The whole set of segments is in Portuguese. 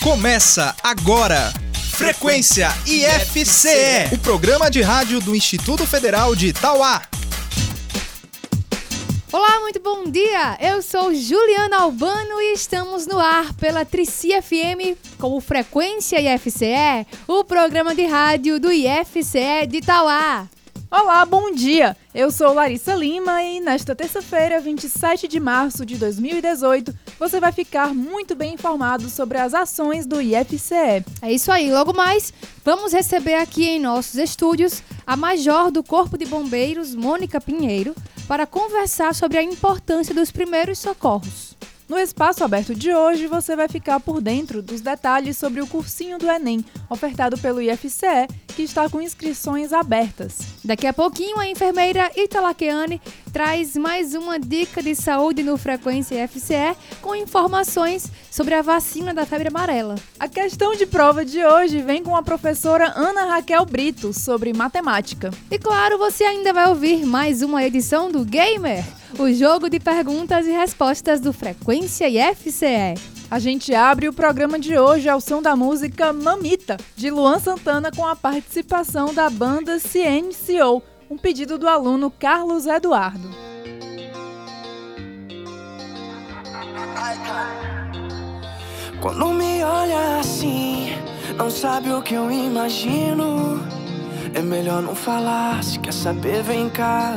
Começa agora. Frequência IFCE, o programa de rádio do Instituto Federal de Itauá. Olá, muito bom dia! Eu sou Juliana Albano e estamos no ar pela Trici FM com o Frequência IFCE, o programa de rádio do IFCE de Itauá. Olá, bom dia! Eu sou Larissa Lima e nesta terça-feira, 27 de março de 2018, você vai ficar muito bem informado sobre as ações do IFCE. É isso aí, logo mais, vamos receber aqui em nossos estúdios a Major do Corpo de Bombeiros, Mônica Pinheiro, para conversar sobre a importância dos primeiros socorros. No espaço aberto de hoje, você vai ficar por dentro dos detalhes sobre o cursinho do Enem, ofertado pelo IFCE, que está com inscrições abertas. Daqui a pouquinho, a enfermeira Italaqueane traz mais uma dica de saúde no Frequência IFCE com informações sobre a vacina da febre amarela. A questão de prova de hoje vem com a professora Ana Raquel Brito sobre matemática. E claro, você ainda vai ouvir mais uma edição do Gamer o jogo de perguntas e respostas do Frequência IFCE. A gente abre o programa de hoje ao som da música Mamita, de Luan Santana, com a participação da banda CNCO, um pedido do aluno Carlos Eduardo. Quando me olha assim, não sabe o que eu imagino. É melhor não falar, se quer saber, vem cá.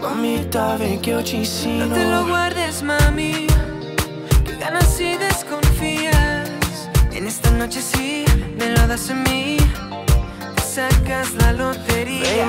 Mamita, ven que yo te ensino. No te lo guardes, mami. Que ganas y desconfías. En esta noche sí, me lo das a mí. Te sacas la lotería.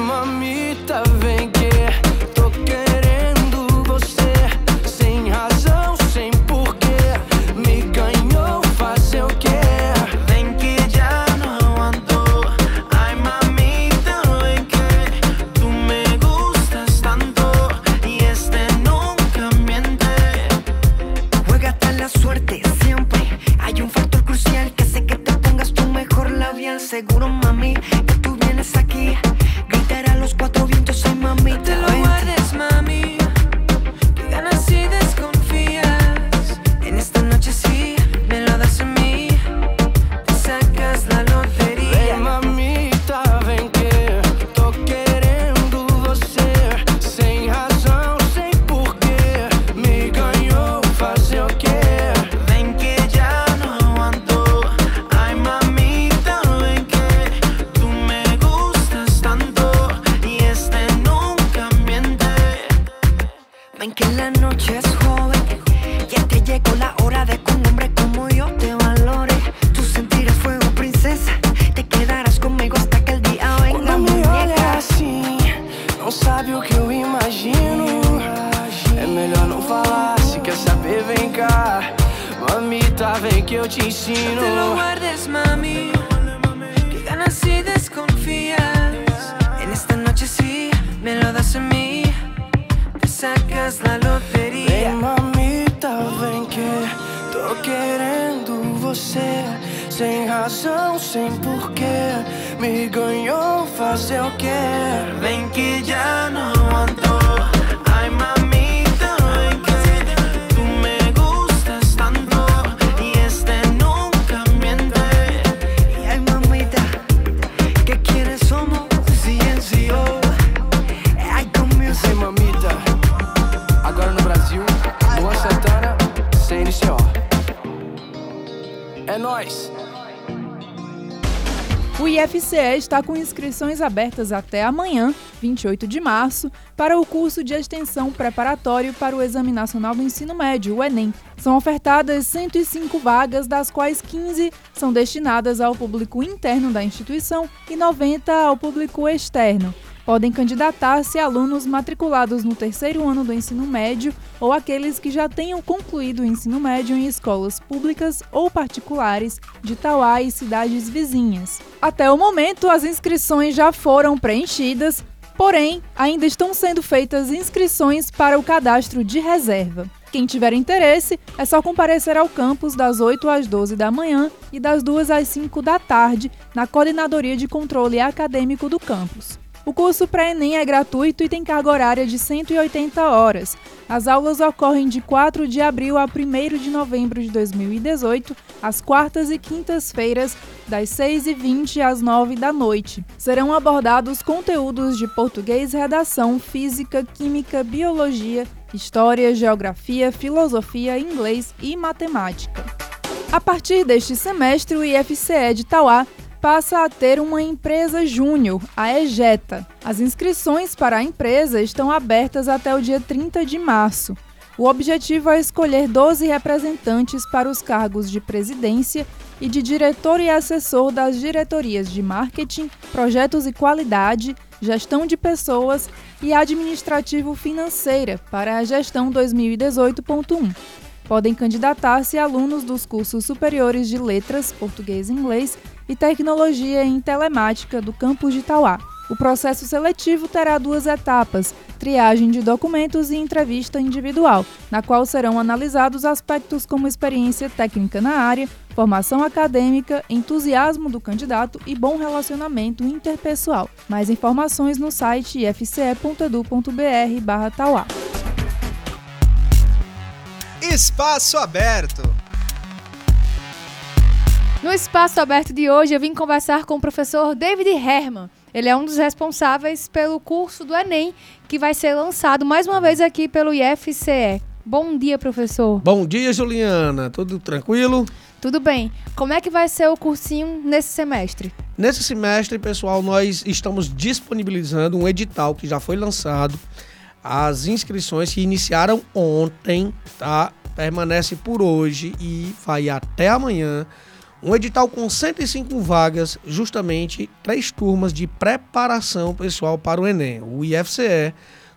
IFCE está com inscrições abertas até amanhã, 28 de março, para o curso de extensão preparatório para o Exame Nacional do Ensino Médio, o Enem. São ofertadas 105 vagas, das quais 15 são destinadas ao público interno da instituição e 90 ao público externo. Podem candidatar-se alunos matriculados no terceiro ano do ensino médio ou aqueles que já tenham concluído o ensino médio em escolas públicas ou particulares de Tauá e cidades vizinhas. Até o momento, as inscrições já foram preenchidas, porém, ainda estão sendo feitas inscrições para o cadastro de reserva. Quem tiver interesse, é só comparecer ao campus das 8 às 12 da manhã e das 2 às 5 da tarde, na Coordenadoria de Controle Acadêmico do campus. O curso pré-ENEM é gratuito e tem carga horária de 180 horas. As aulas ocorrem de 4 de abril a 1 de novembro de 2018, às quartas e quintas-feiras, das 6h20 às 9 da noite. Serão abordados conteúdos de português, redação, física, química, biologia, história, geografia, filosofia, inglês e matemática. A partir deste semestre, o IFCE de Tauá passa a ter uma empresa júnior, a EJETA. As inscrições para a empresa estão abertas até o dia 30 de março. O objetivo é escolher 12 representantes para os cargos de presidência e de diretor e assessor das diretorias de marketing, projetos e qualidade, gestão de pessoas e administrativo financeira para a gestão 2018.1. Podem candidatar-se alunos dos cursos superiores de letras, português e inglês e tecnologia em telemática do campus de Tauá. O processo seletivo terá duas etapas: triagem de documentos e entrevista individual, na qual serão analisados aspectos como experiência técnica na área, formação acadêmica, entusiasmo do candidato e bom relacionamento interpessoal. Mais informações no site ifce.edu.br/tauá. Espaço aberto. No espaço aberto de hoje, eu vim conversar com o professor David Herman. Ele é um dos responsáveis pelo curso do Enem, que vai ser lançado mais uma vez aqui pelo IFCE. Bom dia, professor. Bom dia, Juliana. Tudo tranquilo? Tudo bem. Como é que vai ser o cursinho nesse semestre? Nesse semestre, pessoal, nós estamos disponibilizando um edital que já foi lançado. As inscrições que iniciaram ontem, tá? Permanece por hoje e vai até amanhã. Um edital com 105 vagas, justamente três turmas de preparação pessoal para o Enem. O IFCE,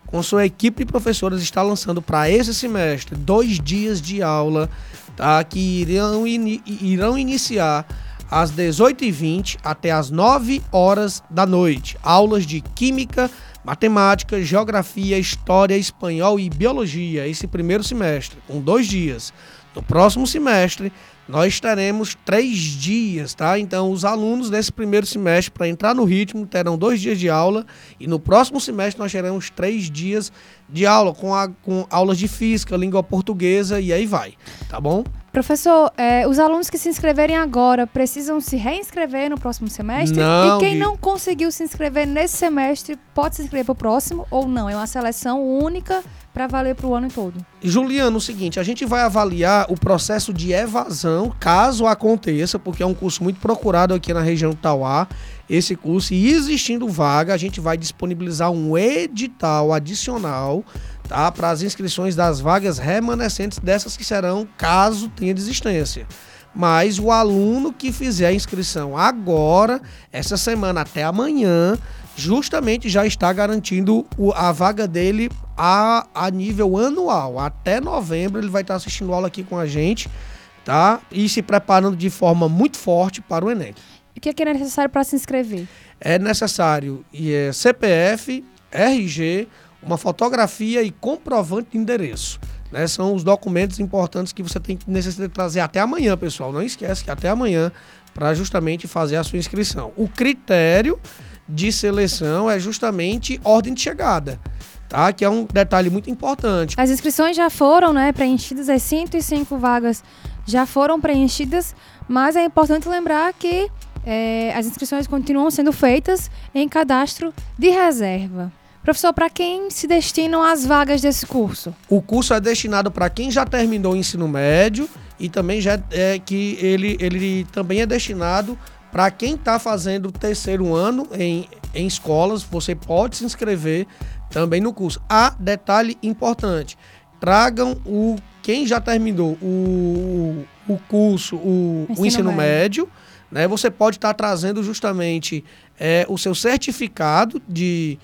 com sua equipe de professores, está lançando para esse semestre dois dias de aula tá, que irão, in, irão iniciar às 18h20 até às 9 horas da noite. Aulas de Química, Matemática, Geografia, História, Espanhol e Biologia, esse primeiro semestre, com dois dias. No próximo semestre, nós teremos três dias, tá? Então, os alunos desse primeiro semestre, para entrar no ritmo, terão dois dias de aula e no próximo semestre nós teremos três dias de aula com, a, com aulas de física, língua portuguesa e aí vai, tá bom? Professor, é, os alunos que se inscreverem agora precisam se reinscrever no próximo semestre? Não, e quem não conseguiu se inscrever nesse semestre pode se inscrever para o próximo ou não? É uma seleção única para valer para o ano todo. Juliano, o seguinte, a gente vai avaliar o processo de evasão, caso aconteça, porque é um curso muito procurado aqui na região do Tauá, esse curso, e existindo vaga, a gente vai disponibilizar um edital adicional, tá, para as inscrições das vagas remanescentes dessas que serão caso tenha desistência. Mas o aluno que fizer a inscrição agora, essa semana até amanhã, justamente já está garantindo a vaga dele a, a nível anual. Até novembro ele vai estar assistindo aula aqui com a gente, tá? E se preparando de forma muito forte para o Enem. E o que é, que é necessário para se inscrever? É necessário e é CPF, RG, uma fotografia e comprovante de endereço. Né? São os documentos importantes que você tem que necessitar trazer até amanhã, pessoal. Não esquece que até amanhã para justamente fazer a sua inscrição. O critério de seleção é justamente ordem de chegada, tá? Que é um detalhe muito importante. As inscrições já foram né, preenchidas, as 105 vagas já foram preenchidas, mas é importante lembrar que é, as inscrições continuam sendo feitas em cadastro de reserva. Professor, para quem se destinam as vagas desse curso? O curso é destinado para quem já terminou o ensino médio e também já é que ele, ele também é destinado para quem está fazendo o terceiro ano em, em escolas. Você pode se inscrever também no curso. Há detalhe importante: tragam o quem já terminou o, o curso, o, o Ensino ensino, médio. médio. né? Você pode estar trazendo justamente é, o seu certificado de,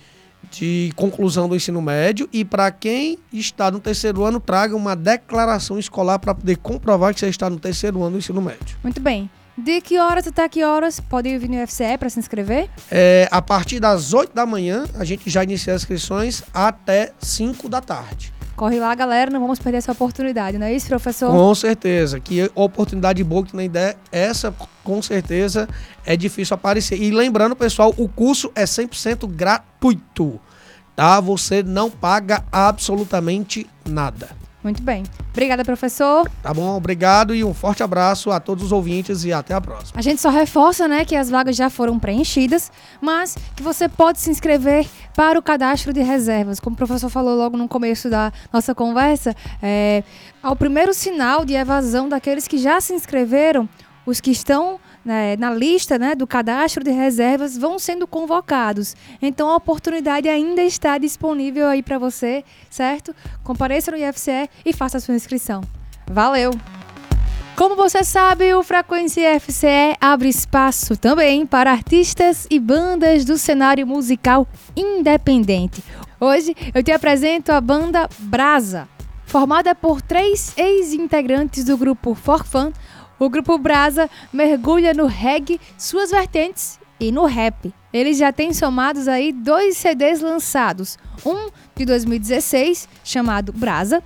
de conclusão do ensino médio e para quem está no terceiro ano, traga uma declaração escolar para poder comprovar que você está no terceiro ano do ensino médio. Muito bem. De que horas até que horas pode vir no UFCE para se inscrever? É, a partir das 8 da manhã, a gente já inicia as inscrições até 5 da tarde. Corre lá, galera, não vamos perder essa oportunidade, não é isso, professor? Com certeza. Que oportunidade boa que nem der, essa com certeza é difícil aparecer. E lembrando, pessoal, o curso é 100% gratuito, tá? Você não paga absolutamente nada. Muito bem. Obrigada, professor. Tá bom? Obrigado e um forte abraço a todos os ouvintes e até a próxima. A gente só reforça, né, que as vagas já foram preenchidas, mas que você pode se inscrever para o cadastro de reservas. Como o professor falou logo no começo da nossa conversa, é, ao primeiro sinal de evasão daqueles que já se inscreveram, os que estão né, na lista né, do cadastro de reservas vão sendo convocados. Então a oportunidade ainda está disponível aí para você, certo? Compareça no IFCE e faça a sua inscrição. Valeu! Como você sabe, o Frequência IFCE abre espaço também para artistas e bandas do cenário musical independente. Hoje eu te apresento a banda Brasa, formada por três ex-integrantes do grupo For Fun, o grupo Brasa mergulha no reggae, suas vertentes e no rap. Eles já têm somados aí dois CDs lançados, um de 2016 chamado Brasa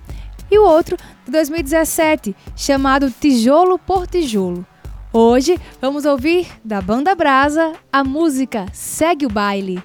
e o outro de 2017 chamado Tijolo por Tijolo. Hoje vamos ouvir da banda Brasa a música Segue o Baile.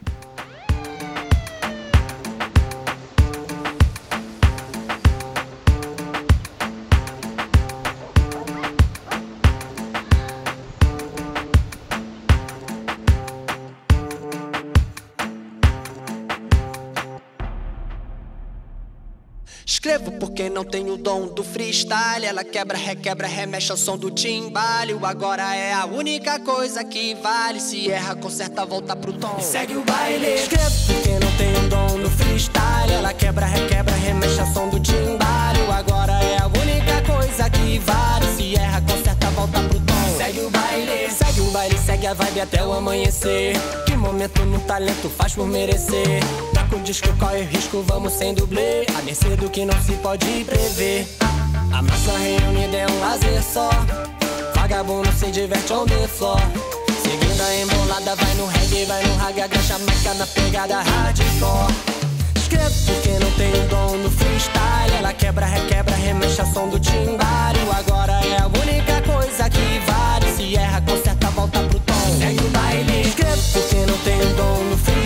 Porque não tenho o dom do freestyle. Ela quebra, requebra, remexe ao som do timbalho. Agora é a única coisa que vale. Se erra, conserta, volta pro tom. E segue o baile. Escrevo porque não tenho o dom do freestyle. Ela quebra, requebra, remexe ao som do timbalho. Agora é a única coisa que vale. Se erra, conserta, volta pro tom. Segue o baile. Segue o baile, segue a vibe até o amanhecer. Que momento no talento faz por merecer. Taca o disco, corre risco, vamos sem dublê. A mercê do que não se pode prever. A massa reunida é um lazer só. Vagabundo se diverte on the floor. Seguindo a embolada, vai no reggae, vai no raga, agacha marca na pegada hardcore. Escrevo porque não tenho dom no freestyle. Ela quebra, requebra, remexe a som do timbalho. Agora é a única coisa que vale. Se erra, conserta, volta pro tom. Segue o baile. Escrevo porque não tenho dom no freestyle.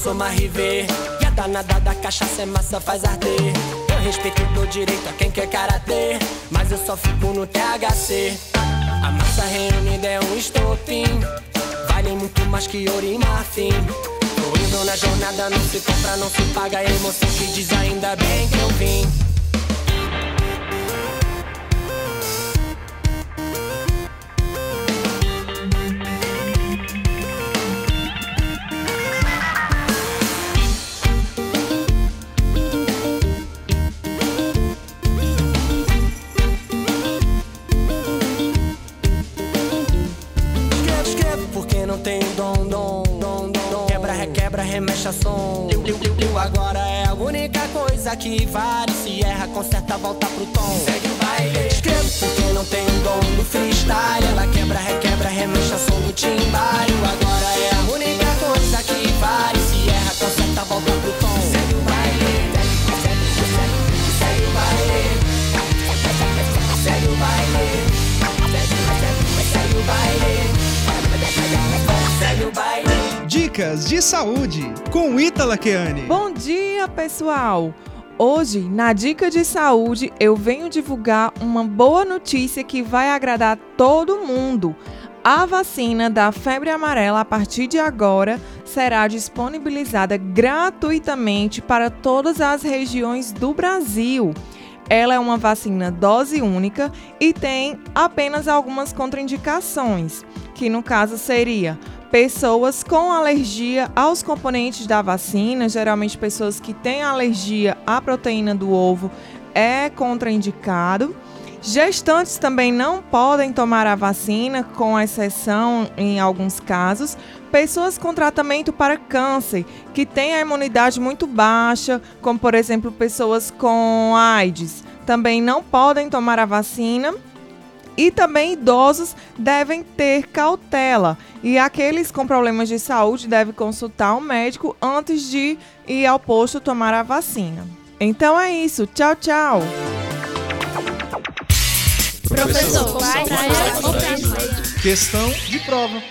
Vibe no Soma River. E a danada da cachaça é massa, faz arder. Eu respeito dou direito a quem quer karatê. Mas eu só fico no THC. A massa reunida é um estopim. Vale muito mais que ouro e marfim. Tô indo na jornada, não se compra, não se paga. A emoção que diz ainda bem que eu vim. Com Ítala Keane. Bom dia, pessoal! Hoje, na Dica de Saúde, eu venho divulgar uma boa notícia que vai agradar todo mundo. A vacina da febre amarela, a partir de agora, será disponibilizada gratuitamente para todas as regiões do Brasil. Ela é uma vacina dose única e tem apenas algumas contraindicações, que no caso seria pessoas com alergia aos componentes da vacina, geralmente pessoas que têm alergia à proteína do ovo, é contraindicado. Gestantes também não podem tomar a vacina, com exceção em alguns casos. Pessoas com tratamento para câncer, que têm a imunidade muito baixa, como por exemplo pessoas com AIDS, também não podem tomar a vacina. E também idosos devem ter cautela. E aqueles com problemas de saúde devem consultar um médico antes de ir ao posto tomar a vacina. Então é isso. Tchau, tchau. Professor, questão de prova.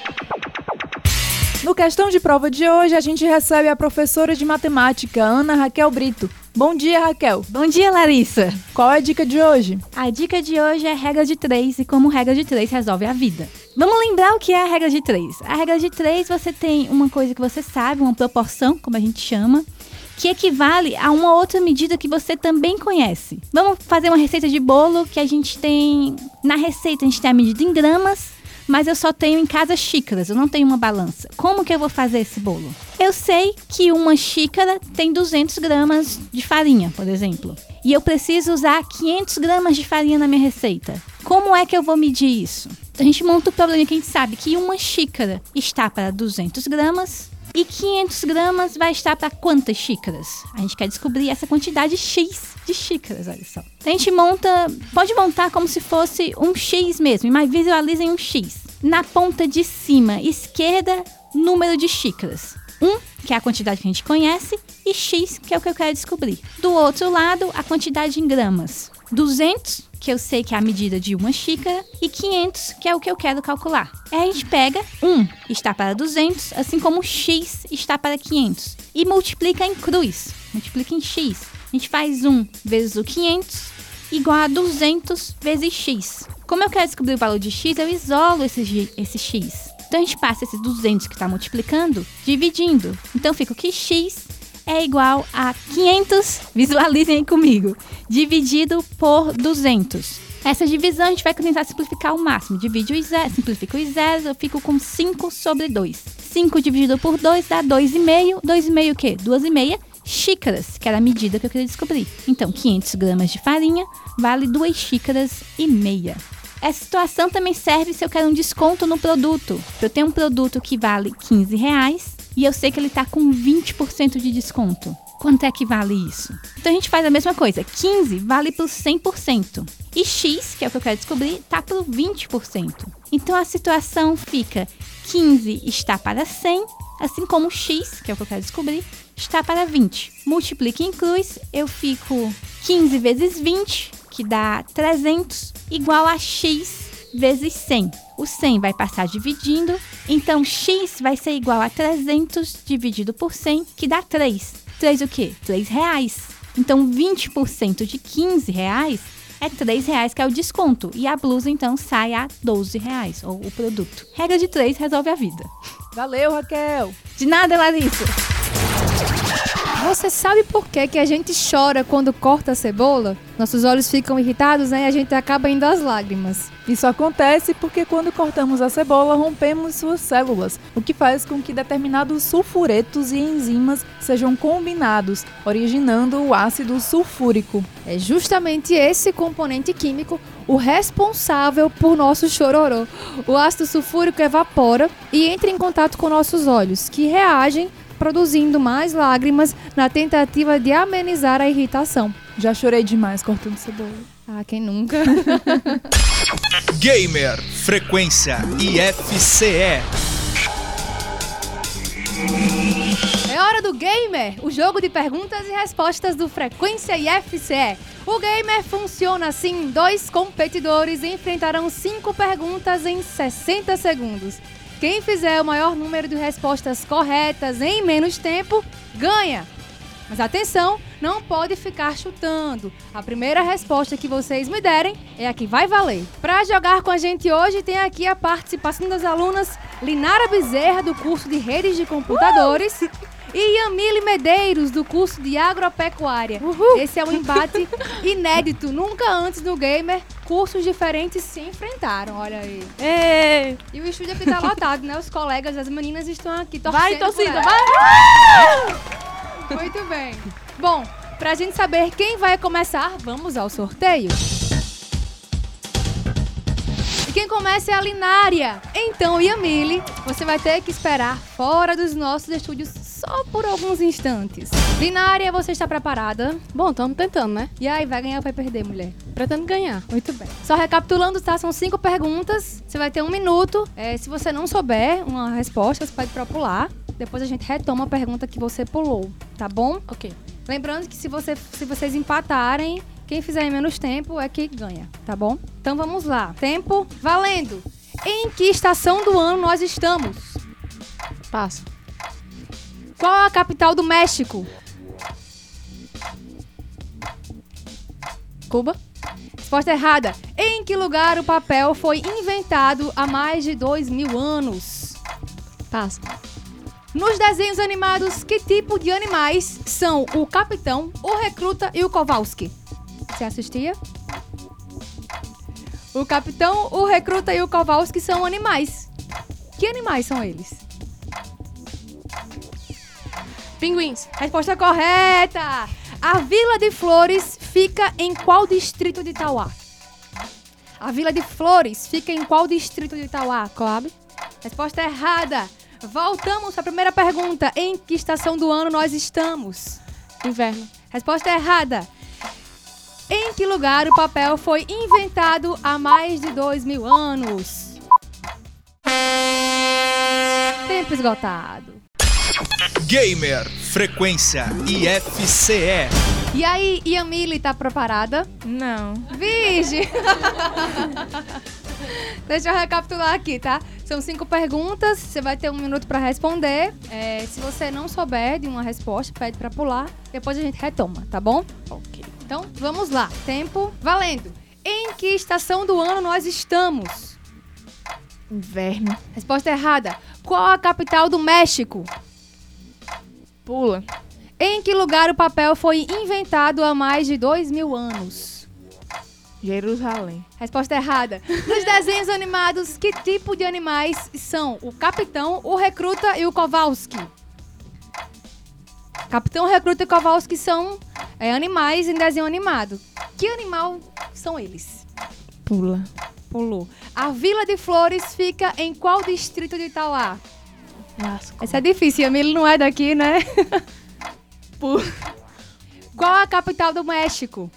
No questão de prova de hoje, a gente recebe a professora de matemática, Ana Raquel Brito. Bom dia, Raquel. Bom dia, Larissa. Qual é a dica de hoje? A dica de hoje é regra de três e como regra de três resolve a vida. Vamos lembrar o que é a regra de três. A regra de três, você tem uma coisa que você sabe, uma proporção, como a gente chama, que equivale a uma outra medida que você também conhece. Vamos fazer uma receita de bolo que a gente tem. Na receita, a gente tem a medida em gramas, mas eu só tenho em casa xícaras, eu não tenho uma balança. Como que eu vou fazer esse bolo? Eu sei que uma xícara tem 200 gramas de farinha, por exemplo, e eu preciso usar 500 gramas de farinha na minha receita. Como é que eu vou medir isso? A gente monta o problema que a gente sabe que uma xícara está para 200 gramas e 500 gramas vai estar para quantas xícaras? A gente quer descobrir essa quantidade X de xícaras, olha só. A gente monta, pode montar como se fosse um X mesmo, mas visualizem um X. Na ponta de cima, esquerda, número de xícaras. 1, um, que é a quantidade que a gente conhece, e X, que é o que eu quero descobrir. Do outro lado, a quantidade em gramas. 200, que eu sei que é a medida de uma xícara, e 500, que é o que eu quero calcular. Aí a gente pega 1 está para 200, assim como x está para 500, e multiplica em cruz, multiplica em x. A gente faz 1 vezes o 500 igual a 200 vezes x. Como eu quero descobrir o valor de x, eu isolo esse, esse x. Então a gente passa esse 200 que está multiplicando, dividindo. Então fica que x é igual a 500, visualizem comigo, dividido por 200. Essa divisão a gente vai tentar simplificar ao máximo. Divide os zeros, simplifica os zeros, eu fico com 5 sobre 2. 5 dividido por 2 dá 2,5. 2,5 o quê? 2,5 xícaras, que era a medida que eu queria descobrir. Então, 500 gramas de farinha vale 2 xícaras e meia. Essa situação também serve se eu quero um desconto no produto. Eu tenho um produto que vale 15 reais e eu sei que ele está com 20% de desconto. Quanto é que vale isso? Então a gente faz a mesma coisa. 15 vale por 100%. E X, que é o que eu quero descobrir, está por 20%. Então a situação fica 15 está para 100, assim como X, que é o que eu quero descobrir, está para 20. Multiplique em cruz, eu fico 15 vezes 20, que dá 300, igual a X vezes 100. O 100 vai passar dividindo, então x vai ser igual a 300 dividido por 100, que dá 3. 3 o quê? 3 reais. Então 20% de 15 reais é 3 reais que é o desconto. E a blusa, então, sai a 12 reais, ou o produto. Regra de 3 resolve a vida. Valeu, Raquel! De nada, Larissa! Você sabe por que, que a gente chora quando corta a cebola? Nossos olhos ficam irritados né, e a gente acaba indo às lágrimas. Isso acontece porque quando cortamos a cebola, rompemos suas células, o que faz com que determinados sulfuretos e enzimas sejam combinados, originando o ácido sulfúrico. É justamente esse componente químico o responsável por nosso chororô. O ácido sulfúrico evapora e entra em contato com nossos olhos, que reagem produzindo mais lágrimas na tentativa de amenizar a irritação. Já chorei demais cortando cebola. Ah, quem nunca? Gamer Frequência IFCE. É hora do Gamer, o jogo de perguntas e respostas do Frequência IFCE. O Gamer funciona assim: dois competidores enfrentarão cinco perguntas em 60 segundos. Quem fizer o maior número de respostas corretas em menos tempo, ganha. Mas atenção, não pode ficar chutando. A primeira resposta que vocês me derem é a que vai valer. Para jogar com a gente hoje, tem aqui a participação das alunas Linara Bezerra, do curso de Redes de Computadores. Uh! E Yamile Medeiros, do curso de Agropecuária. Uhul. Esse é um embate inédito. Nunca antes no Gamer, cursos diferentes se enfrentaram, olha aí. É. E o estúdio aqui tá lotado, né? Os colegas, as meninas estão aqui torcendo Vai, torcida, vai! Muito bem. Bom, pra gente saber quem vai começar, vamos ao sorteio. começa é a Linária. Então, Yamile, você vai ter que esperar fora dos nossos estúdios só por alguns instantes. Linária, você está preparada? Bom, estamos tentando, né? E aí, vai ganhar ou vai perder, mulher? Pretendo ganhar. Muito bem. Só recapitulando, tá? São cinco perguntas. Você vai ter um minuto. É, se você não souber uma resposta, você pode propular. Depois a gente retoma a pergunta que você pulou, tá bom? Ok. Lembrando que se, você, se vocês empatarem, quem fizer em menos tempo é que ganha, tá bom? Então vamos lá. Tempo valendo. Em que estação do ano nós estamos? Passo. Qual a capital do México? Cuba. Resposta errada. Em que lugar o papel foi inventado há mais de dois mil anos? Passo. Nos desenhos animados, que tipo de animais são o capitão, o recruta e o Kowalski? Você assistia? O capitão, o recruta e o Kowalski são animais. Que animais são eles? Pinguins. Resposta correta! A Vila de Flores fica em qual distrito de Itauá? A Vila de Flores fica em qual distrito de Itauá? Coab. Resposta errada. Voltamos à primeira pergunta. Em que estação do ano nós estamos? Inverno. Resposta errada. Em que lugar o papel foi inventado há mais de dois mil anos? Tempo esgotado. Gamer Frequência IFCE. E aí, Yamile, tá preparada? Não. Vige! Deixa eu recapitular aqui, tá? São cinco perguntas, você vai ter um minuto pra responder. É, se você não souber de uma resposta, pede pra pular. Depois a gente retoma, tá bom? Ok. Então, vamos lá. Tempo valendo. Em que estação do ano nós estamos? Inverno. Resposta errada. Qual a capital do México? Pula. Em que lugar o papel foi inventado há mais de dois mil anos? Jerusalém. Resposta errada. Nos desenhos animados, que tipo de animais são o capitão, o recruta e o Kowalski? Capitão, recruta e Kowalski são é, animais em desenho animado. Que animal são eles? Pula. Pulou. A Vila de Flores fica em qual distrito de Itauá? Essa é difícil, a Mili não é daqui, né? Pula. Qual a capital do México?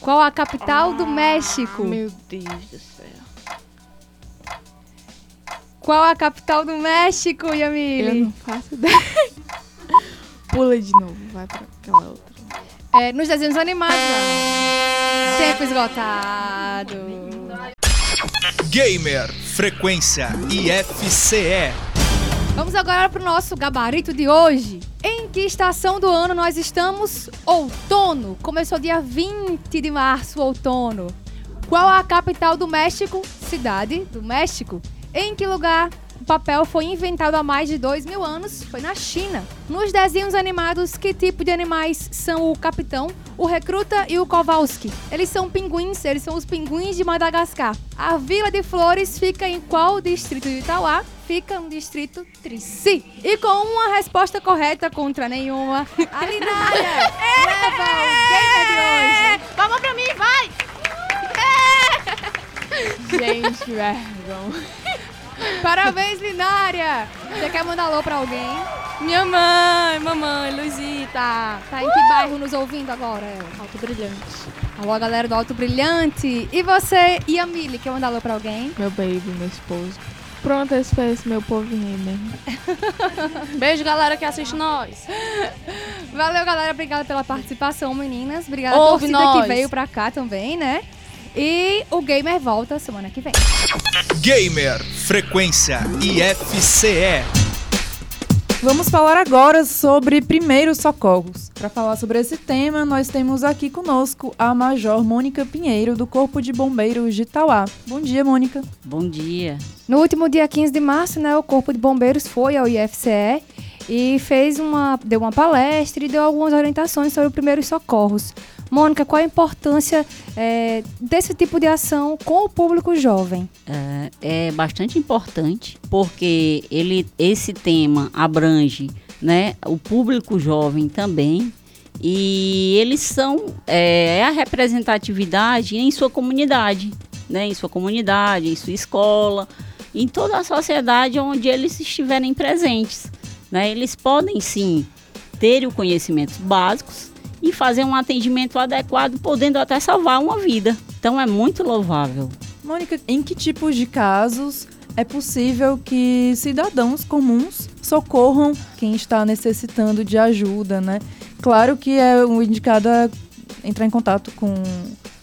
Qual a capital do México? Meu Deus do céu. Qual a capital do México, Eu Yamile? não faço ideia. Pula de novo. Vai pra aquela outra. É, nos desenhos animados. Tempo esgotado. Gamer Frequência IFCE. Vamos agora para o nosso gabarito de hoje. Em que estação do ano nós estamos? Outono. Começou dia 20 de março, outono. Qual a capital do México? Cidade do México. Em que lugar o papel foi inventado há mais de dois mil anos? Foi na China. Nos desenhos animados, que tipo de animais são o capitão, o recruta e o Kowalski? Eles são pinguins, eles são os pinguins de Madagascar. A Vila de Flores fica em qual distrito de Itauá? Fica no distrito Trici. E com uma resposta correta contra nenhuma, a Linária leva o game de hoje. Palma pra mim, vai! Gente, vergonha. Parabéns, Linária! Você quer mandar alô pra alguém? Minha mãe, mamãe, Luizita. Tá em que bairro nos ouvindo agora? Alto brilhante. Alô, galera do Alto Brilhante. E você, e a Mili, quer mandar alô pra alguém? Meu baby, meu esposo. Pronto, esse foi esse meu povinho mesmo. Beijo, galera que assiste nós. Valeu, galera. Obrigada pela participação, meninas. Obrigada a torcida nós. que veio pra cá também, né? E o Gamer volta semana que vem. Gamer Frequência IFCE. Vamos falar agora sobre primeiros socorros. Para falar sobre esse tema, nós temos aqui conosco a Major Mônica Pinheiro, do Corpo de Bombeiros de Itauá. Bom dia, Mônica. Bom dia. No último dia 15 de março, né, o Corpo de Bombeiros foi ao IFCE e fez uma, deu uma palestra e deu algumas orientações sobre primeiros socorros. Mônica, qual a importância é, desse tipo de ação com o público jovem? É, é bastante importante porque ele, esse tema abrange né, o público jovem também E eles são é, é a representatividade em sua comunidade, né? Em sua comunidade, em sua escola, em toda a sociedade onde eles estiverem presentes. Né? Eles podem sim ter os conhecimentos básicos e fazer um atendimento adequado, podendo até salvar uma vida. Então é muito louvável. Mônica, em que tipos de casos é possível que cidadãos comuns socorram quem está necessitando de ajuda, né? Claro que é o indicado é entrar em contato com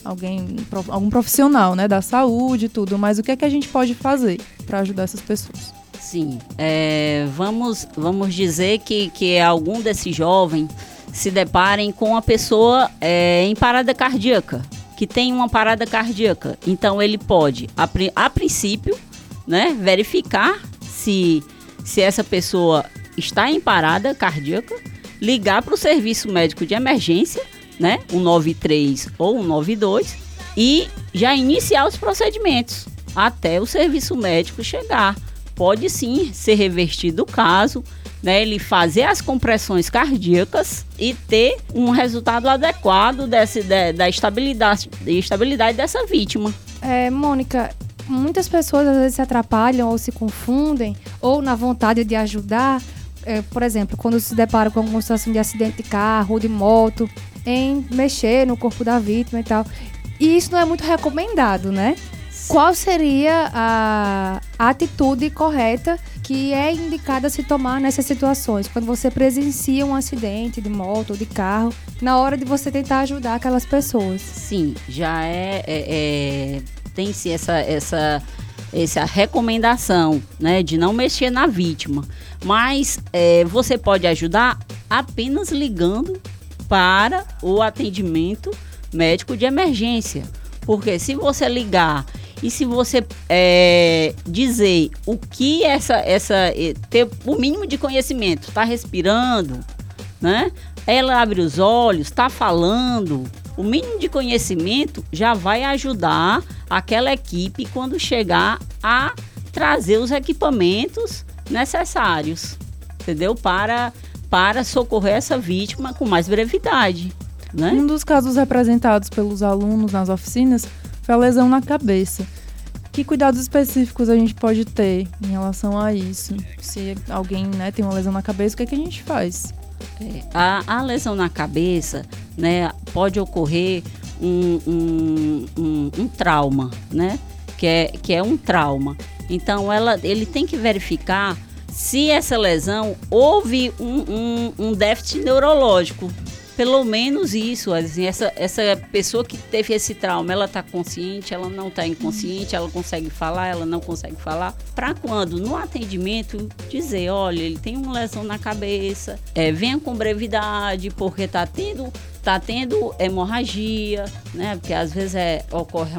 alguém, algum profissional, né, da saúde e tudo, mas o que é que a gente pode fazer para ajudar essas pessoas? Sim, é, vamos, vamos dizer que, que algum desses jovens se deparem com uma pessoa é, em parada cardíaca, que tem uma parada cardíaca. Então ele pode, a, a princípio, né, verificar se, se essa pessoa está em parada cardíaca, ligar para o serviço médico de emergência, né, 193 ou 192, e já iniciar os procedimentos até o serviço médico chegar. Pode sim ser revertido o caso, né, ele fazer as compressões cardíacas e ter um resultado adequado desse, de, da estabilidade, estabilidade dessa vítima. É, Mônica, muitas pessoas às vezes se atrapalham ou se confundem, ou na vontade de ajudar, é, por exemplo, quando se depara com alguma situação de acidente de carro ou de moto, em mexer no corpo da vítima e tal. E isso não é muito recomendado, né? Qual seria a, atitude correta que é indicada se tomar nessas situações? Quando você presencia um acidente de moto ou de carro, na hora de você tentar ajudar aquelas pessoas. Sim, já é, é, é tem-se essa, essa, essa recomendação, né, de não mexer na vítima. Mas é, você pode ajudar apenas ligando para o atendimento médico de emergência. Porque se você ligar e se você é, dizer o que essa, essa ter o mínimo de conhecimento, está respirando, né? Ela abre os olhos, está falando, o mínimo de conhecimento já vai ajudar aquela equipe quando chegar a trazer os equipamentos necessários, entendeu? Para, para socorrer essa vítima com mais brevidade. Né? Um dos casos representados pelos alunos nas oficinas foi a lesão na cabeça. Que cuidados específicos a gente pode ter em relação a isso? Se alguém né, tem uma lesão na cabeça, o que, é que a gente faz? É, a, a, lesão na cabeça, né, pode ocorrer um, um, um, um, trauma, né, que é, que é um trauma. Então, ela, ele tem que verificar se essa lesão houve um, um déficit neurológico, pelo menos isso, assim, essa, essa pessoa que teve esse trauma, ela está consciente, ela não está inconsciente, ela consegue falar, ela não consegue falar. Para quando no atendimento dizer, olha, ele tem uma lesão na cabeça, é, venha com brevidade, porque está tendo tá tendo hemorragia, né? Porque às vezes é, ocorre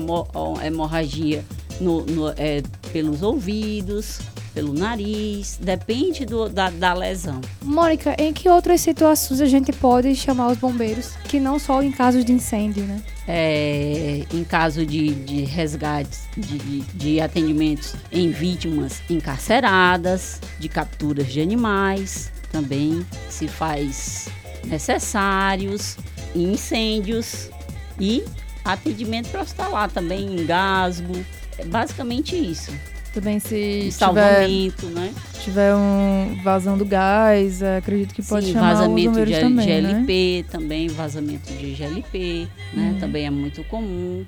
hemorragia no, no é, pelos ouvidos, pelo nariz, depende do, da, da lesão. Mônica, em que outras situações a gente pode chamar os bombeiros, que não só em casos de incêndio, né? É, em caso de, de resgates, de, de atendimentos em vítimas encarceradas, de capturas de animais, também se faz necessários, incêndios e atendimento para hospitalar também, engasgo, é basicamente isso. Também se salvamento, tiver, né? tiver um vazando gás, é, acredito que pode Sim, chamar vazamento de também, GLP, né? também vazamento de GLP, né? Hum. Também é muito comum.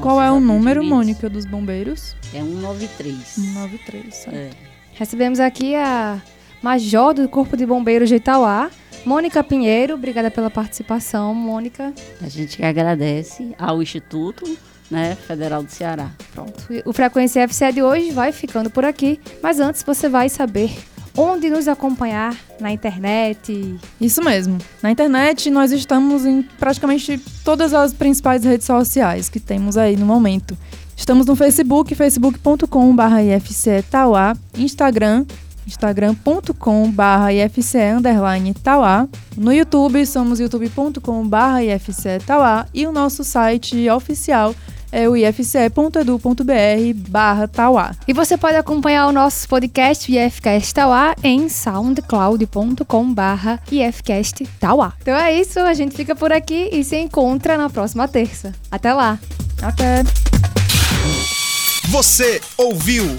Qual é o número, Mônica, dos bombeiros? É 193. 193, é. Recebemos aqui a Major do Corpo de Bombeiros de Itauá, Mônica Pinheiro. Obrigada pela participação, Mônica. A gente que agradece ao Instituto né, Federal do Ceará. Pronto. O Frequência FCE de hoje vai ficando por aqui, mas antes você vai saber onde nos acompanhar na internet. Isso mesmo. Na internet nós estamos em praticamente todas as principais redes sociais que temos aí no momento. Estamos no Facebook, facebook.com.br ifcetauá, Instagram, instagram.com.br ifce_tauá. No YouTube somos youtube.com.br ifcetauá e o nosso site oficial é o ifce.edu.br barra Tauá. E você pode acompanhar o nosso podcast IFCast Tauá em soundcloud.com barra IFCast Tauá. Então é isso, a gente fica por aqui e se encontra na próxima terça. Até lá! Até! Você ouviu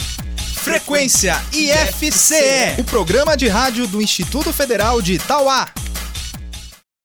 Frequência IFCE, o programa de rádio do Instituto Federal de Tauá.